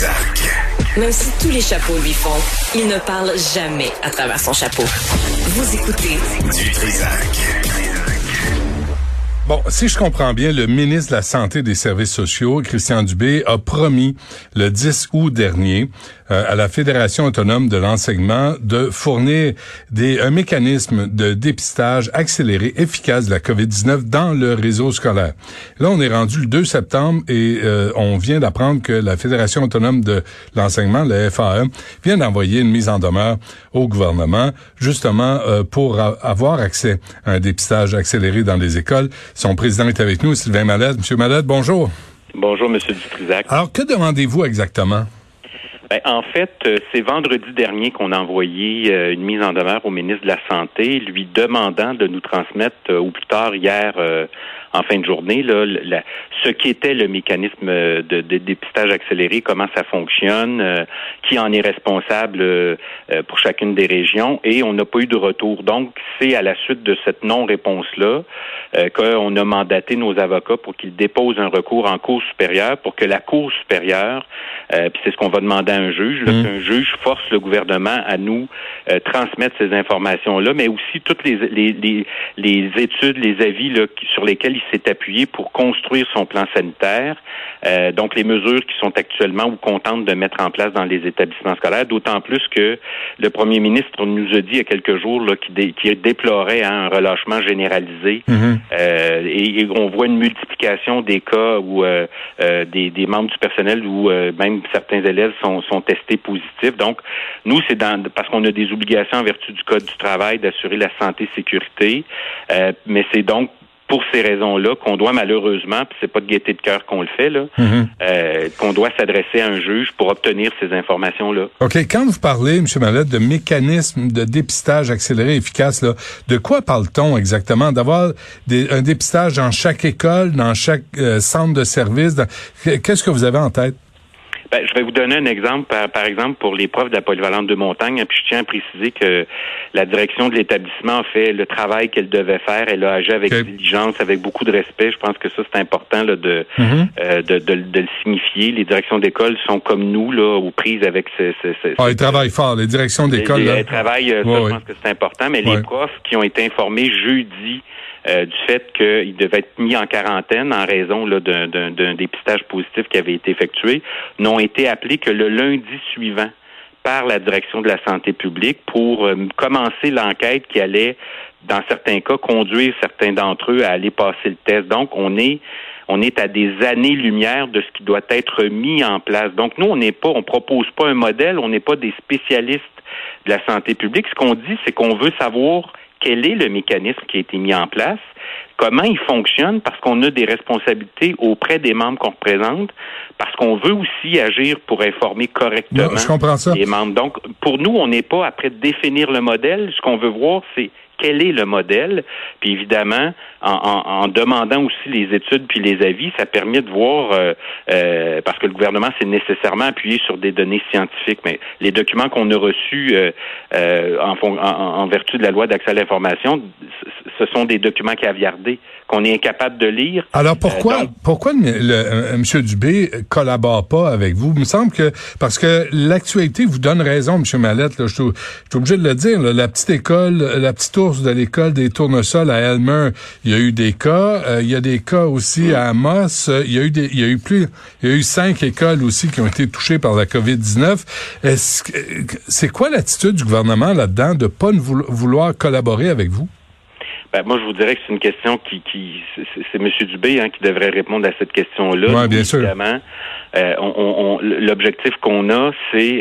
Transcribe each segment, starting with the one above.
Trisac. Même si tous les chapeaux lui font, il ne parle jamais à travers son chapeau. Vous écoutez Du Trisac. Bon, si je comprends bien, le ministre de la Santé et des Services sociaux, Christian Dubé, a promis le 10 août dernier euh, à la Fédération autonome de l'enseignement de fournir des, un mécanisme de dépistage accéléré efficace de la COVID-19 dans le réseau scolaire. Là, on est rendu le 2 septembre et euh, on vient d'apprendre que la Fédération autonome de l'enseignement, la FAE, vient d'envoyer une mise en demeure au gouvernement, justement euh, pour avoir accès à un dépistage accéléré dans les écoles. Son président est avec nous, Sylvain Malade. Monsieur Malade, bonjour. Bonjour, Monsieur Dutrisac. Alors, que demandez-vous exactement? Ben, en fait, euh, c'est vendredi dernier qu'on a envoyé euh, une mise en demeure au ministre de la Santé, lui demandant de nous transmettre, euh, ou plus tard hier, en fin de journée, là, ce qu'était le mécanisme de, dépistage accéléré, comment ça fonctionne, qui en est responsable pour chacune des régions, et on n'a pas eu de retour. Donc, c'est à la suite de cette non-réponse-là qu'on a mandaté nos avocats pour qu'ils déposent un recours en Cour supérieure pour que la Cour supérieure, puis c'est ce qu'on va demander à un juge, là, mmh. qu'un juge force le gouvernement à nous euh, transmettre ces informations-là, mais aussi toutes les, les, les, études, les avis là, sur lesquels s'est appuyé pour construire son plan sanitaire. Euh, donc, les mesures qui sont actuellement ou contentes de mettre en place dans les établissements scolaires, d'autant plus que le premier ministre nous a dit il y a quelques jours qu'il déplorait hein, un relâchement généralisé mmh. euh, et, on voit une multiplication des cas où euh, des, des, membres du personnel ou même certains élèves sont, sont testés positifs. Donc, nous, c'est dans parce qu'on a des obligations en vertu du Code du travail d'assurer la santé sécurité, euh, mais c'est donc pour ces raisons-là qu'on doit malheureusement, puis c'est pas de gaieté de cœur qu'on le fait là, mm-hmm. euh, qu'on doit s'adresser à un juge pour obtenir ces informations-là. Ok, quand vous parlez, M. Mallette, de mécanisme de dépistage accéléré efficace, là, de quoi parle-t-on exactement? D'avoir un dépistage dans chaque école, dans chaque euh, centre de service Qu'est-ce que vous avez en tête? Ben, je vais vous donner un exemple, par, exemple, pour les profs de la polyvalente de montagne. Puis je tiens à préciser que la direction de l'établissement a fait le travail qu'elle devait faire. Elle a agi avec diligence, avec beaucoup de respect. Je pense que ça, c'est important là, de, mm-hmm. euh, de, de, le signifier. Les directions d'école sont comme nous, là, aux prises avec ce... ce, ce ah, ils travaillent fort, les directions d'école. Elles travaillent, euh, ça, je pense que c'est important. Mais les profs qui ont été informés jeudi euh, du fait qu'il devait être mis en quarantaine en raison d'un dépistage positif qui avait été effectué, n'ont été appelés que le lundi suivant par la direction de la santé publique pour euh, commencer l'enquête qui allait, dans certains cas, conduire certains d'entre eux à aller passer le test. Donc, on est on est à des années-lumière de ce qui doit être mis en place. Donc, nous, on n'est pas, on propose pas un modèle, on n'est pas des spécialistes de la santé publique. Ce qu'on dit, c'est qu'on veut savoir quel est le mécanisme qui a été mis en place, comment il fonctionne, parce qu'on a des responsabilités auprès des membres qu'on représente, parce qu'on veut aussi agir pour informer correctement les membres. Donc, pour nous, on n'est pas après définir le modèle. Ce qu'on veut voir, c'est quel est le modèle. Puis évidemment, en, demandant aussi les études puis les avis, ça permet de voir, euh, euh, parce que le gouvernement s'est nécessairement appuyé sur des données scientifiques, mais les documents qu'on a reçus euh, en, vertu de la loi d'accès à l'information, ce sont des documents caviardés qu'on est incapable de lire. Alors pourquoi, pourquoi le, M. Dubé collabore pas avec vous? Il me semble que, parce que l'actualité vous donne raison, M. Mallette, là, je, suis, obligé de le dire, la petite école, la petite de l'école des tournesols à Elmer, il y a eu des cas. Euh, il y a des cas aussi à Amos. Euh, il y a eu des, il y a eu plus, il y a eu cinq écoles aussi qui ont été touchées par la COVID-19. Est-ce c'est quoi l'attitude du gouvernement là-dedans de pas vouloir collaborer avec vous? Ben, moi, je vous dirais que c'est une question qui, qui c'est M. Dubé hein, qui devrait répondre à cette question-là. Oui, bien sûr. Euh, on, on, l'objectif qu'on a, c'est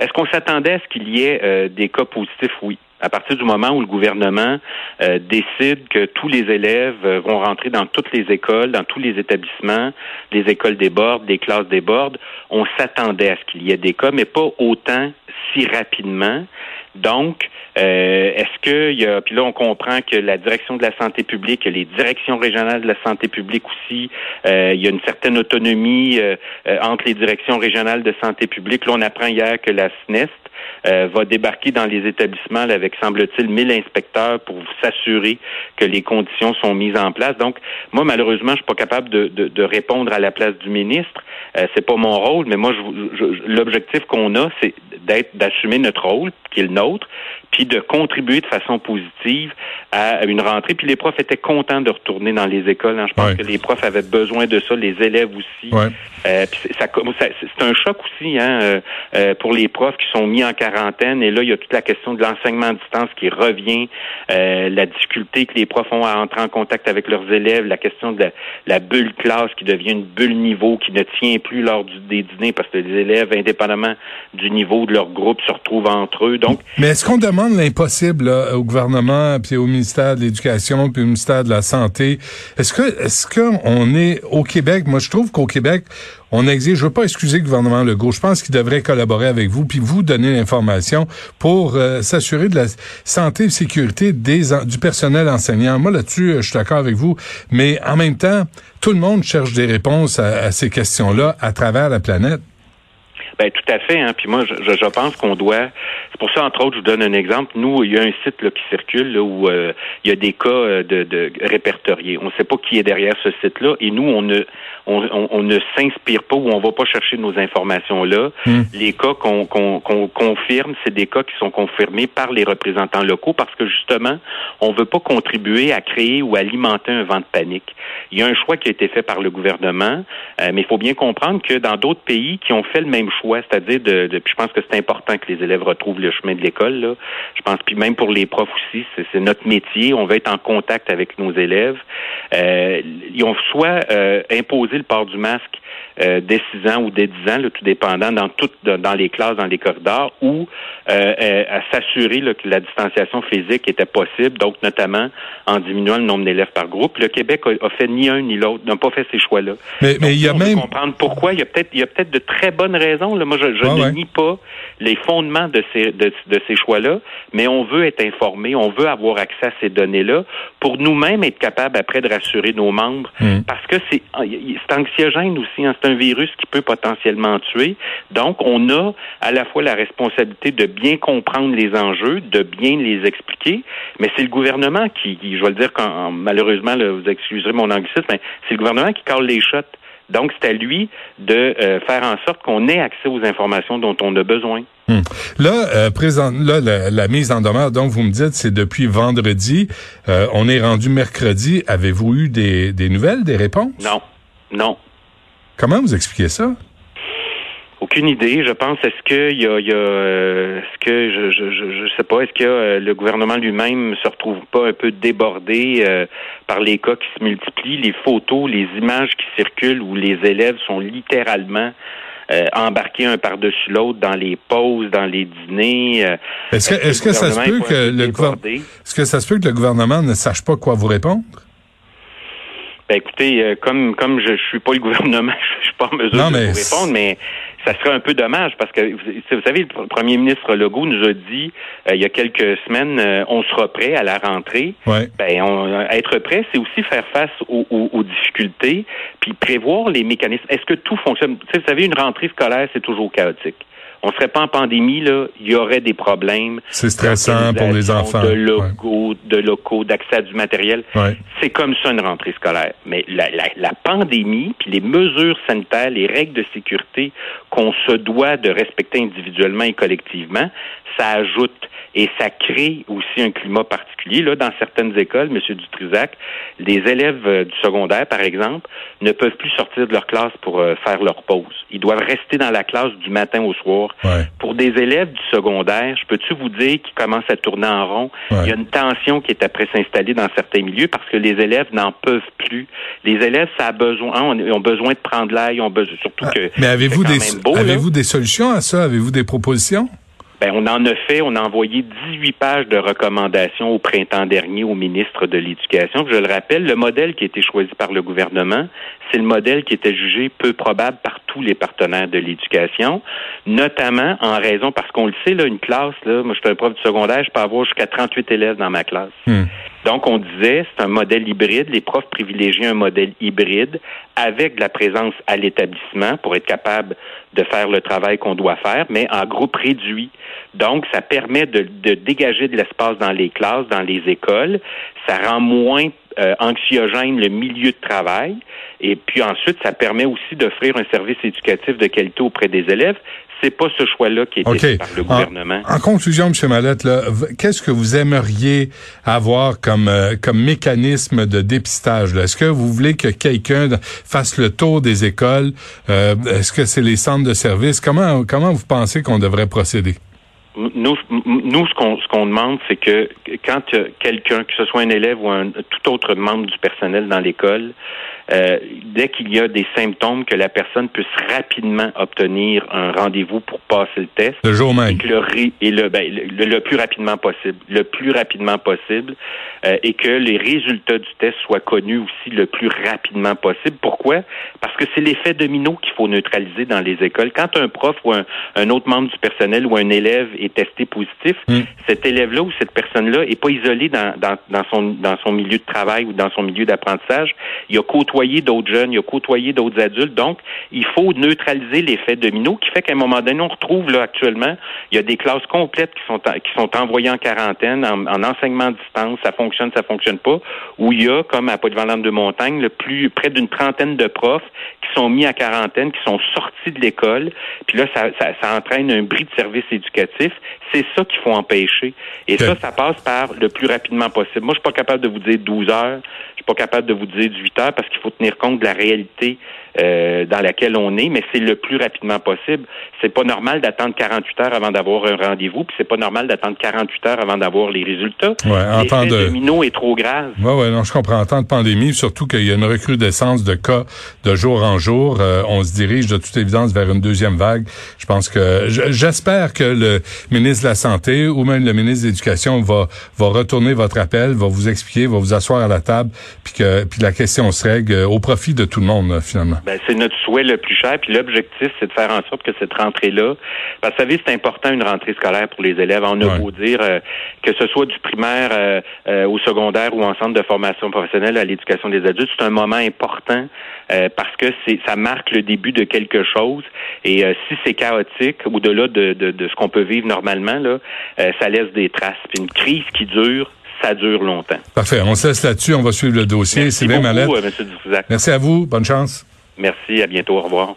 est-ce qu'on s'attendait à ce qu'il y ait des cas positifs? Oui. À partir du moment où le gouvernement euh, décide que tous les élèves euh, vont rentrer dans toutes les écoles, dans tous les établissements, les écoles débordent, les classes débordent, on s'attendait à ce qu'il y ait des cas, mais pas autant si rapidement. Donc, euh, est-ce qu'il y a, puis là on comprend que la direction de la santé publique, les directions régionales de la santé publique aussi, il y a une certaine autonomie entre les directions régionales de santé publique. Là, on apprend hier que la SNEST euh, va débarquer dans les établissements avec, semble-t-il, 1000 inspecteurs pour s'assurer que les conditions sont mises en place. Donc, moi, malheureusement, je suis pas capable de, répondre à la place du ministre. Euh, c'est pas mon rôle, mais moi, l'objectif qu'on a, c'est d'être d'assumer notre rôle, qui est le nôtre, puis de contribuer de façon positive à une rentrée. Puis les profs étaient contents de retourner dans les écoles. Hein. Je pense que les profs avaient besoin de ça, les élèves aussi. Euh, ça, c'est un choc aussi hein, euh, euh, pour les profs qui sont mis en quarantaine. Et là, il y a toute la question de l'enseignement à distance qui revient, la difficulté que les profs ont à entrer en contact avec leurs élèves, la question de la, bulle classe qui devient une bulle niveau qui ne tient plus lors du, des dîners parce que les élèves, indépendamment du niveau de leur groupe, se retrouvent entre eux. Mais est-ce qu'on demande l'impossible au gouvernement, puis au ministère de l'Éducation, puis au ministère de la Santé? Est-ce que est-ce qu'on est au Québec? Moi, je trouve qu'au Québec, on exige, je veux pas excuser le gouvernement Legault, je pense qu'il devrait collaborer avec vous, puis vous donner l'information pour euh, s'assurer de la santé et sécurité des, du personnel enseignant. Moi, là-dessus, euh, je suis d'accord avec vous, mais en même temps, tout le monde cherche des réponses à ces questions-là à travers la planète. Ben tout à fait. Hein. Puis moi, je, je pense qu'on doit. C'est pour ça, entre autres, je vous donne un exemple. Nous, il y a un site là, qui circule là, où euh, il y a des cas euh, de, de répertoriés. On ne sait pas qui est derrière ce site-là, et nous, on ne on, on, ne s'inspire pas ou on va pas chercher nos informations là. Hmm. Les cas qu'on qu'on confirme, c'est des cas qui sont confirmés par les représentants locaux parce que justement, on veut pas contribuer à créer ou alimenter un vent de panique. Il y a un choix qui a été fait par le gouvernement, euh, mais il faut bien comprendre que dans d'autres pays qui ont fait le même choix c'est-à-dire de, de, je pense que c'est important que les élèves retrouvent le chemin de l'école. Là. Je pense, puis même pour les profs aussi, c'est notre métier. On veut être en contact avec nos élèves. Euh, ils ont soit euh, imposé le port du masque euh, dès 6 ans ou dès 10 ans, tout dépendant, dans toutes dans les classes, dans les corridors, ou euh, euh, à s'assurer que la distanciation physique était possible, donc notamment en diminuant le nombre d'élèves par groupe. Le Québec a, fait ni un ni l'autre, n'a pas fait ces choix-là. Mais, mais il y a même comprendre pourquoi. Il y a peut-être il y a peut-être de très bonnes raisons. Là. Moi, je, je ne nie pas les fondements de ces de, de ces choix-là, mais on veut être informé, on veut avoir accès à ces données-là pour nous-mêmes être capable après de rassurer nos membres, hmm. parce que c'est c'est anxiogène aussi. Hein, c'est un virus qui peut potentiellement tuer. Donc, on a à la fois la responsabilité de bien comprendre les enjeux, de bien les expliquer, mais c'est le gouvernement qui, je vais le dire quand, malheureusement, vous excuserez mon anglicisme, mais c'est le gouvernement qui cale les shots. Donc, c'est à lui de euh, faire en sorte qu'on ait accès aux informations dont on a besoin. Hmm. Là, euh, présent, là, la, mise en demeure, donc vous me dites, c'est depuis vendredi. Euh, on est rendu mercredi. Avez-vous eu des, des nouvelles, des réponses? Non, non. Comment vous expliquez ça? Aucune idée. Je pense, est-ce qu'il y a, y a euh, est-ce que je, je, je, sais pas, est-ce que euh, le gouvernement lui-même se retrouve pas un peu débordé euh, par les cas qui se multiplient, les photos, les images qui circulent où les élèves sont littéralement embarqués un par-dessus l'autre dans les pauses, dans les dîners. est-ce que, est-ce que ça se peut que le gouvernement, est-ce que ça se peut que le gouvernement ne sache pas quoi vous répondre? Ben écoutez, euh, comme comme je, je suis pas le gouvernement, je suis pas en mesure de vous répondre, mais ça serait un peu dommage parce que vous savez, le premier ministre Legault nous a dit euh, il y a quelques semaines, euh, on sera prêt à la rentrée. Ouais. Ben, être prêt, c'est aussi faire face aux, aux, difficultés, puis prévoir les mécanismes. Est-ce que tout fonctionne? Vous savez, une rentrée scolaire, c'est toujours chaotique on serait pas en pandémie, là, il y aurait des problèmes. C'est stressant pour les enfants. De locaux, de locaux, d'accès à du matériel. C'est comme ça une rentrée scolaire. Mais la, la, la pandémie, puis les mesures sanitaires, les règles de sécurité qu'on se doit de respecter individuellement et collectivement, ça ajoute et ça crée aussi un climat particulier. Là, dans certaines écoles, M. Dutrisac, les élèves euh, du secondaire, par exemple, ne peuvent plus sortir de leur classe pour euh, faire leur pause. Ils doivent rester dans la classe du matin au soir. Pour des élèves du secondaire, je peux-tu vous dire qu'ils commencent à tourner en rond? Il y a une tension qui est après s'installer dans certains milieux parce que les élèves n'en peuvent plus. Les élèves, ça a besoin, ils ont besoin de prendre l'air, ont besoin, surtout ah, que. Mais avez-vous des, avez-vous des solutions à ça? Avez-vous des propositions? Ben, on en a fait, on a envoyé 18 pages de recommandations au printemps dernier au ministre de l'Éducation. Je le rappelle, le modèle qui a été choisi par le gouvernement, c'est le modèle qui était jugé peu probable par tous les partenaires de l'éducation, notamment en raison, parce qu'on le sait, là, une classe, là, moi je suis un prof du secondaire, je peux avoir jusqu'à 38 élèves dans ma classe. Hmm. Donc, on disait, c'est un modèle hybride. Les profs privilégient un modèle hybride avec de la présence à l'établissement pour être capable de faire le travail qu'on doit faire, mais en groupe réduit. Donc, ça permet de, de dégager de l'espace dans les classes, dans les écoles. Ça rend moins euh, anxiogène le milieu de travail. Et puis ensuite, ça permet aussi d'offrir un service éducatif de qualité auprès des élèves. C'est pas ce choix-là qui est fait par le gouvernement. En, conclusion, M. Mallette, qu'est-ce que vous aimeriez avoir comme, euh, comme mécanisme de dépistage? Est-ce que vous voulez que quelqu'un fasse le tour des écoles? Euh, est-ce que c'est les centres de services? Comment, comment vous pensez qu'on devrait procéder? Nous, nous, ce qu'on ce qu'on demande, c'est que quand quelqu'un, que ce soit un élève ou un tout autre membre du personnel dans l'école, euh, dès qu'il y a des symptômes, que la personne puisse rapidement obtenir un rendez-vous pour passer le test. Le jour même. Et, le, ben, le, plus rapidement possible. Le plus rapidement possible. Euh, et que les résultats du test soient connus aussi le plus rapidement possible. Pourquoi? Parce que c'est l'effet domino qu'il faut neutraliser dans les écoles. Quand un prof ou un, un, autre membre du personnel ou un élève est testé positif, hmm. cet élève-là ou cette personne-là est pas isolé dans, dans, dans, son, dans son milieu de travail ou dans son milieu d'apprentissage. Il a côtoyé côtoyé d'autres jeunes, il a côtoyé d'autres adultes. Donc, il faut neutraliser l'effet domino qui fait qu'à un moment donné, on retrouve là actuellement, il y a des classes complètes qui sont qui sont envoyées en quarantaine, en, enseignement à distance, ça fonctionne, ça fonctionne pas, où il y a, comme à Polyvalente de Montagne, le plus près d'une trentaine de profs qui sont mis à quarantaine, qui sont sortis de l'école, puis là, ça, ça, entraîne un bris de service éducatif. C'est ça qu'il faut empêcher. Et ça, ça passe par le plus rapidement possible. Moi, je suis pas capable de vous dire 12 heures, je suis pas capable de vous dire 18 heures parce qu'il faut tenir compte de la réalité euh, dans laquelle on est, mais c'est le plus rapidement possible. C'est pas normal d'attendre 48 heures avant d'avoir un rendez-vous, puis c'est pas normal d'attendre 48 heures avant d'avoir les résultats. Ouais, en temps de domino est trop grave. Ouais, ouais, non, je comprends. En temps de pandémie, surtout qu'il y a une recrudescence de cas de jour en jour, euh, on se dirige de toute évidence vers une deuxième vague. Je pense que j'espère que le ministre de la Santé ou même le ministre de l'Éducation va va retourner votre appel, va vous expliquer, va vous asseoir à la table, puis que puis la question se règle au profit de tout le monde finalement. Ben, c'est notre souhait le plus cher. Puis l'objectif, c'est de faire en sorte que cette rentrée-là, parce que vous savez, c'est important une rentrée scolaire pour les élèves. On a beau dire euh, que ce soit du primaire euh, euh, au secondaire ou en centre de formation professionnelle à l'éducation des adultes, c'est un moment important parce que c'est ça marque le début de quelque chose. Et si c'est chaotique, au-delà de, de, de, ce qu'on peut vivre normalement, là, ça laisse des traces. Puis une crise qui dure, ça dure longtemps. Parfait. On se laisse là-dessus. On va suivre le dossier. Merci beaucoup, M. Merci à vous. Bonne chance. Merci, à bientôt, au revoir.